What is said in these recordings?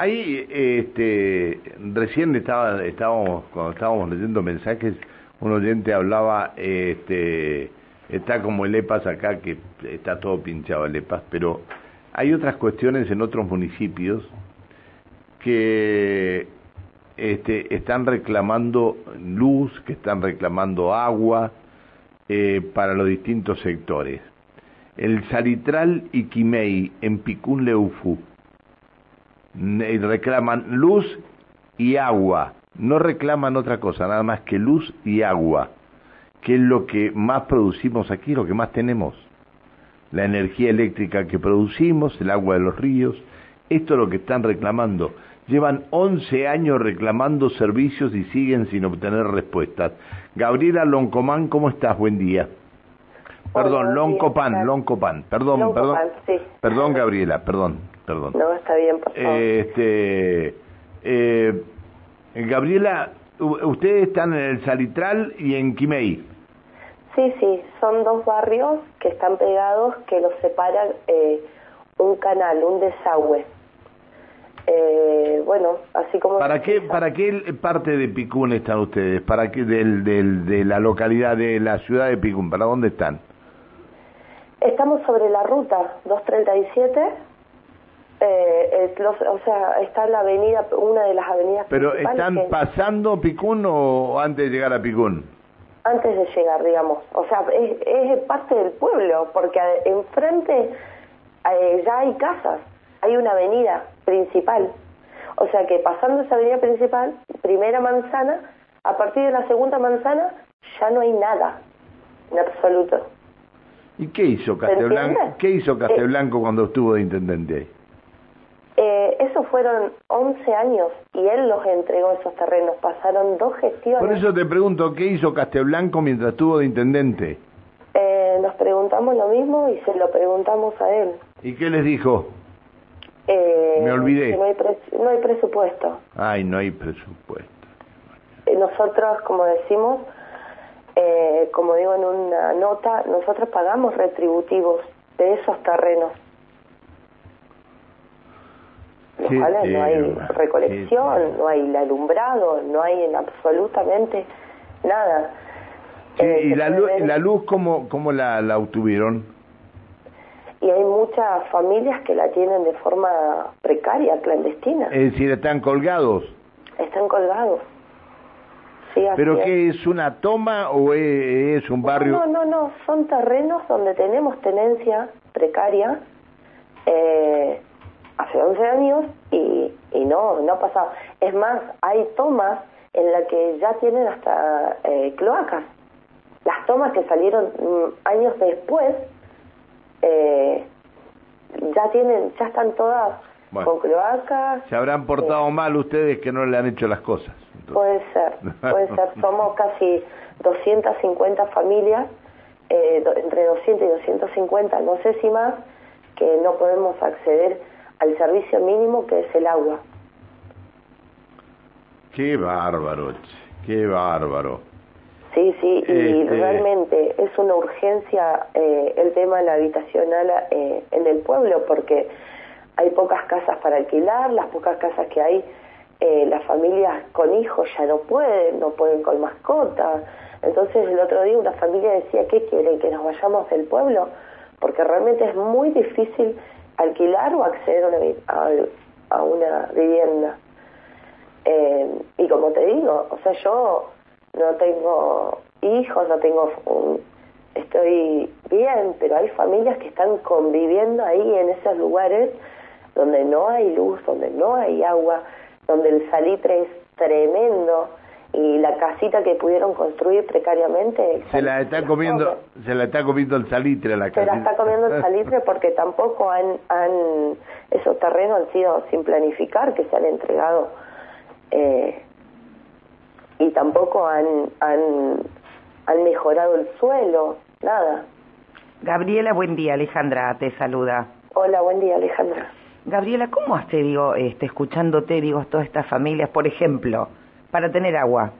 Ahí, este, recién estaba, estábamos, cuando estábamos leyendo mensajes, un oyente hablaba, este, está como el EPAS acá, que está todo pinchado el EPAS, pero hay otras cuestiones en otros municipios que este, están reclamando luz, que están reclamando agua eh, para los distintos sectores. El Salitral y Quimei en Picún Leufú reclaman luz y agua, no reclaman otra cosa, nada más que luz y agua, que es lo que más producimos aquí, lo que más tenemos. La energía eléctrica que producimos, el agua de los ríos, esto es lo que están reclamando. Llevan 11 años reclamando servicios y siguen sin obtener respuestas. Gabriela Loncomán, ¿cómo estás? Buen día. Perdón, Loncopan, Loncopan. Perdón, perdón. Perdón, Gabriela, perdón, perdón. No, está bien, por favor. Este, eh, Gabriela, ustedes están en el Salitral y en Quimei. Sí, sí, son dos barrios que están pegados que los separa eh, un canal, un desagüe. Eh, bueno, así como... ¿Para qué, ¿Para qué parte de Picún están ustedes? ¿Para qué del, del, de la localidad de la ciudad de Picún? ¿Para dónde están? Estamos sobre la ruta 237. Eh, o sea, está en la avenida, una de las avenidas ¿Pero están pasando Picún o antes de llegar a Picún? Antes de llegar, digamos. O sea, es, es parte del pueblo, porque enfrente eh, ya hay casas, hay una avenida principal. O sea que pasando esa avenida principal, primera manzana, a partir de la segunda manzana ya no hay nada, en absoluto. ¿Y qué hizo Castelblanco, ¿qué hizo eh, Castelblanco cuando estuvo de intendente ahí? Eh, eso fueron 11 años y él los entregó esos terrenos. Pasaron dos gestiones. Por eso te pregunto, ¿qué hizo Castelblanco mientras estuvo de intendente? Eh, nos preguntamos lo mismo y se lo preguntamos a él. ¿Y qué les dijo? Eh, Me olvidé. no, hay no hay presupuesto. Ay, no hay presupuesto. Eh, nosotros, como decimos, eh, como digo en una nota, nosotros pagamos retributivos de esos terrenos. Los cuales no hay recolección, no hay el alumbrado, no hay en absolutamente nada. ¿Y la luz, la luz cómo, cómo la, la obtuvieron? y hay muchas familias que la tienen de forma precaria, clandestina. Es decir, están colgados. Están colgados. Sí, ¿Pero qué es una toma o es, un barrio? No, no, no, son terrenos donde tenemos tenencia precaria eh, hace 11 años y, y no, no ha pasado. Es más, hay tomas en las que ya tienen hasta eh, cloacas. Las tomas que salieron mm, años después eh, ya tienen, ya están todas con cloacas. Se habrán portado mal ustedes que no le han hecho las cosas. Puede ser, puede ser. Somos casi 250 familias, eh, entre 200 y 250, no sé si más, que no podemos acceder al servicio mínimo que es el agua. Qué bárbaro, qué bárbaro. Sí, sí, y este, realmente es una urgencia eh, el tema de la habitacional eh, en el pueblo porque hay pocas casas para alquilar, las pocas casas que hay, eh, las familias con hijos ya no pueden, no pueden con mascotas. Entonces el otro día una familia decía, ¿qué quieren? ¿Que nos vayamos del pueblo? Porque realmente es muy difícil alquilar o acceder a una vivienda. y como te digo, o sea, yo no tengo hijos, no tengo estoy bien, pero hay familias que están conviviendo ahí en esos lugares donde no hay luz, donde no hay agua, donde el salitre es tremendo y la casita que pudieron construir precariamente se la está comiendo se la está comiendo el salitre la casita. se la está comiendo el salitre porque tampoco han, han esos terrenos han sido sin planificar que se han entregado eh, y tampoco han, han, han mejorado el suelo, nada. Gabriela, buen día, Alejandra te saluda. Hola, buen día, Alejandra. Gabriela, ¿cómo hace, digo, este, escuchándote, digo, todas estas familias, por ejemplo, para tener agua?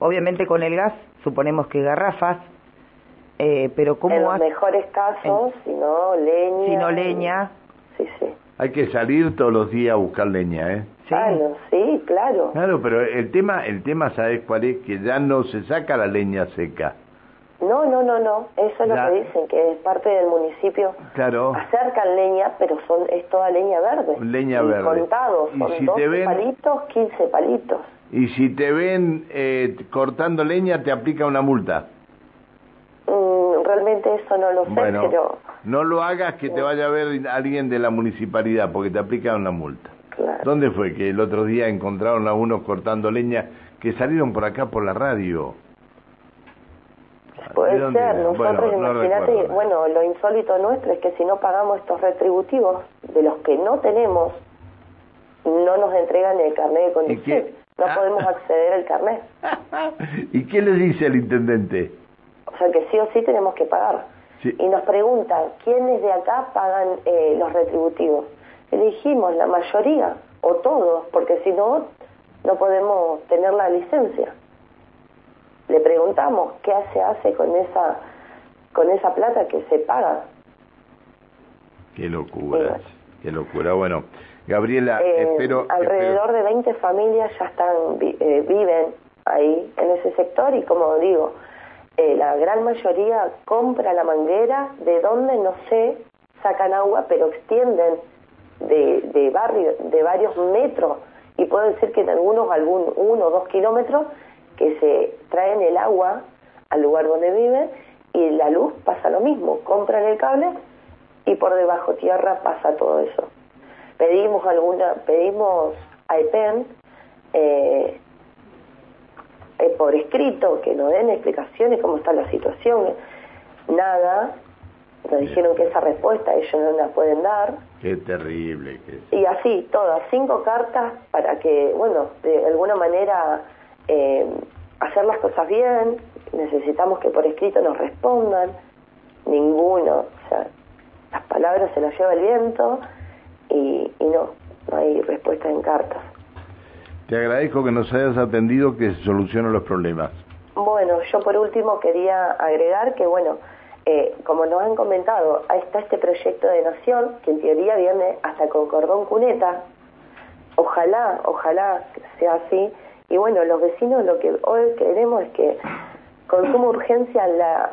Obviamente con el gas, suponemos que garrafas, eh, pero ¿cómo En los mejores casos, si no leña. Si no leña. Sí, sí. Hay que salir todos los días a buscar leña, ¿eh? Claro, sí, claro. Claro, pero el tema, el tema, ¿sabes cuál es? Que ya no se saca la leña seca. No, no, no, no. Eso es lo que dicen, que es parte del municipio. Claro. Acercan leña, pero son es toda leña verde. Leña verde. Contados, son si 12 palitos, 15 palitos. Y si te ven eh, cortando leña, te aplica una multa. Mm, realmente eso no lo sé, pero... No lo hagas que te vaya a ver alguien de la municipalidad, porque te aplica una multa. Claro. ¿Dónde fue que el otro día encontraron a unos cortando leña que salieron por acá por la radio? Puede ser, nosotros imagínate, bueno, lo insólito nuestro es que si no pagamos estos retributivos de los que no tenemos, no nos entregan el carnet de conducción, no ah. podemos acceder al carnet. ¿Y qué le dice el intendente? O sea que sí o sí tenemos que pagar. Y nos preguntan, ¿quiénes de acá pagan eh, los retributivos? Elegimos la mayoría, o todos, porque si no, no podemos tener la licencia le preguntamos qué se hace con esa con esa plata que se paga. Qué locura, qué locura. Bueno, Gabriela, eh, espero... Alrededor de 20 familias ya están eh, viven ahí en ese sector y como digo, eh, la gran mayoría compra la manguera de donde no sé sacan agua, pero extienden de, de barrio, de varios metros y puedo decir que en algunos algún uno o dos kilómetros que se traen el agua al lugar donde viven y la luz pasa lo mismo, compran el cable y por debajo tierra pasa todo eso. Pedimos alguna, pedimos a EPEN eh, eh, por escrito que nos den explicaciones cómo está la situación, nada, nos dijeron que esa respuesta ellos no la pueden dar. Qué terrible. Y así, todas, cinco cartas para que, bueno, de alguna manera eh, hacer las cosas bien, necesitamos que por escrito nos respondan, ninguno, o sea, las palabras se las lleva el viento y, no, no hay respuesta en cartas. Te agradezco que nos hayas atendido, que se solucionen los problemas. Bueno, yo por último quería agregar que, bueno, eh, como nos han comentado, ahí está este proyecto de nación, que en teoría viene hasta con cordón cuneta. Ojalá, ojalá sea así, y bueno, los vecinos lo que hoy queremos es que consuma urgencia la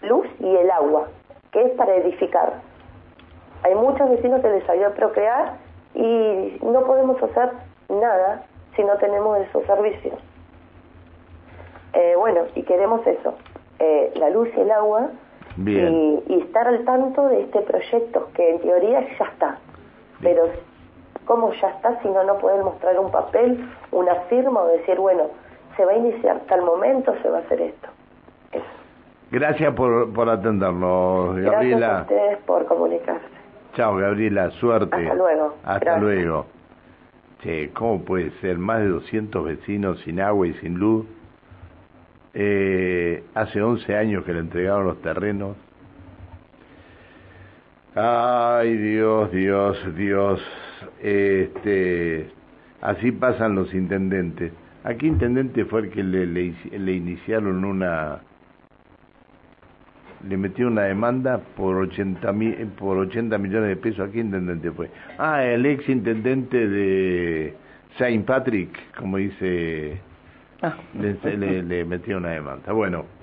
luz y el agua, que es para edificar. Hay muchos vecinos que les ayuda a procrear y no podemos hacer nada si no tenemos esos servicios. Eh, bueno, y queremos eso, eh, la luz y el agua, y, y, estar al tanto de este proyecto, que en teoría ya está, pero cómo ya está, si no, no pueden mostrar un papel, una firma o decir, bueno, se va a iniciar tal momento, se va a hacer esto. Gracias por, por atendernos, Gabriela. Gracias a ustedes por comunicarse. Chao, Gabriela, suerte. Hasta luego. Hasta luego. Che, ¿cómo puede ser? Más de 200 vecinos sin agua y sin luz. Eh, hace 11 años que le entregaron los terrenos. Ay, Dios, Dios, Dios. Este, así pasan los intendentes. Aquí intendente fue el que le, le, iniciaron una le metió una demanda por 80 por 80 millones de pesos. ¿A qué intendente fue? Ah, el ex intendente de Saint Patrick, como dice, ah. le, le, le metió una demanda. Bueno.